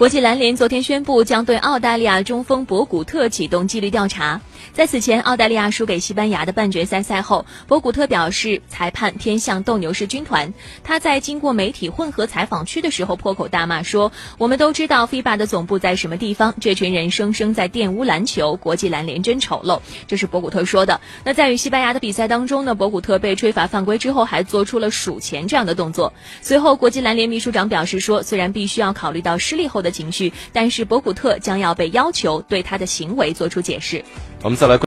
国际篮联昨天宣布，将对澳大利亚中锋博古特启动纪律调查。在此前，澳大利亚输给西班牙的半决赛赛后，博古特表示，裁判偏向斗牛士军团。他在经过媒体混合采访区的时候，破口大骂说：“我们都知道 FIBA 的总部在什么地方，这群人生生在玷污篮球，国际篮联真丑陋。”这是博古特说的。那在与西班牙的比赛当中呢，博古特被吹罚犯规之后，还做出了数钱这样的动作。随后，国际篮联秘书长表示说，虽然必须要考虑到失利后的情绪，但是博古特将要被要求对他的行为做出解释。我们再来。